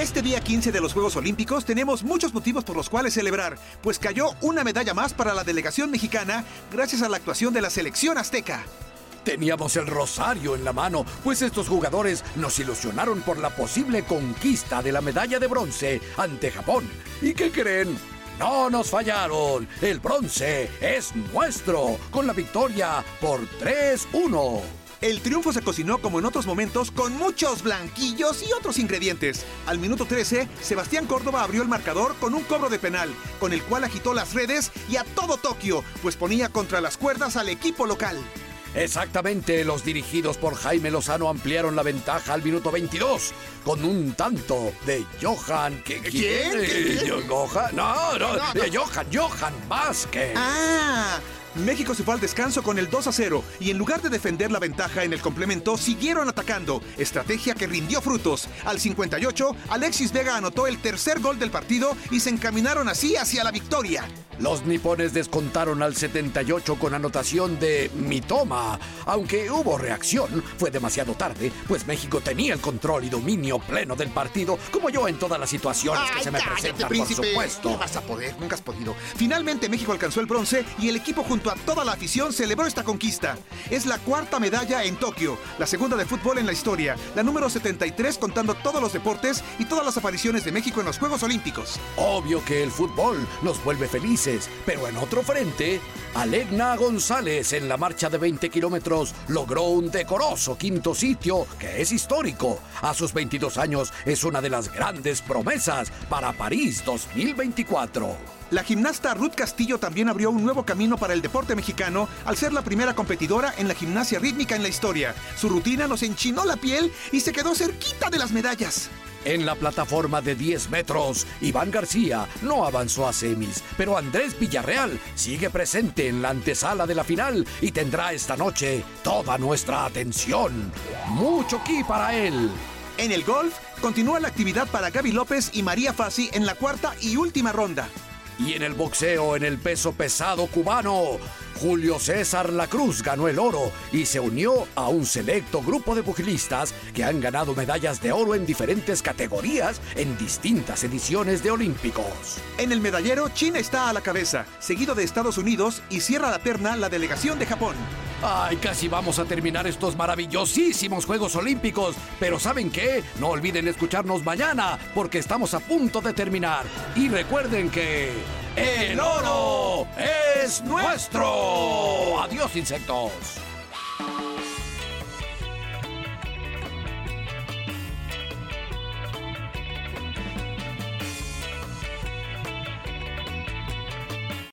Este día 15 de los Juegos Olímpicos tenemos muchos motivos por los cuales celebrar, pues cayó una medalla más para la delegación mexicana gracias a la actuación de la selección azteca. Teníamos el rosario en la mano, pues estos jugadores nos ilusionaron por la posible conquista de la medalla de bronce ante Japón. ¿Y qué creen? No nos fallaron. El bronce es nuestro, con la victoria por 3-1. El triunfo se cocinó como en otros momentos con muchos blanquillos y otros ingredientes. Al minuto 13, Sebastián Córdoba abrió el marcador con un cobro de penal, con el cual agitó las redes y a todo Tokio, pues ponía contra las cuerdas al equipo local. Exactamente, los dirigidos por Jaime Lozano ampliaron la ventaja al minuto 22 con un tanto de Johan. ¿Qué, ¿Quién? Eh, ¿Johan? No, no, de Johan, Johan Vázquez. ¡Ah! México se fue al descanso con el 2 a 0 y en lugar de defender la ventaja en el complemento, siguieron atacando, estrategia que rindió frutos. Al 58, Alexis Vega anotó el tercer gol del partido y se encaminaron así hacia la victoria. Los nipones descontaron al 78 con anotación de Mitoma. Aunque hubo reacción, fue demasiado tarde, pues México tenía el control y dominio pleno del partido, como yo en todas las situaciones que se me cállate, presentan, príncipe. por supuesto. No vas a poder, nunca has podido. Finalmente México alcanzó el bronce y el equipo junto a toda la afición celebró esta conquista. Es la cuarta medalla en Tokio, la segunda de fútbol en la historia, la número 73 contando todos los deportes y todas las apariciones de México en los Juegos Olímpicos. Obvio que el fútbol nos vuelve felices, pero en otro frente, Alegna González en la marcha de 20 kilómetros logró un decoroso quinto sitio que es histórico. A sus 22 años es una de las grandes promesas para París 2024. La gimnasta Ruth Castillo también abrió un nuevo camino para el deporte mexicano al ser la primera competidora en la gimnasia rítmica en la historia. Su rutina nos enchinó la piel y se quedó cerquita de las medallas. En la plataforma de 10 metros, Iván García no avanzó a semis, pero Andrés Villarreal sigue presente en la antesala de la final y tendrá esta noche toda nuestra atención. Mucho ki para él. En el golf, continúa la actividad para Gaby López y María Fassi en la cuarta y última ronda. Y en el boxeo en el peso pesado cubano, Julio César La Cruz ganó el oro y se unió a un selecto grupo de pugilistas que han ganado medallas de oro en diferentes categorías en distintas ediciones de Olímpicos. En el medallero, China está a la cabeza, seguido de Estados Unidos y cierra la terna la delegación de Japón. Ay, casi vamos a terminar estos maravillosísimos Juegos Olímpicos, pero ¿saben qué? No olviden escucharnos mañana, porque estamos a punto de terminar. Y recuerden que... ¡El oro es nuestro! ¡Adiós, insectos!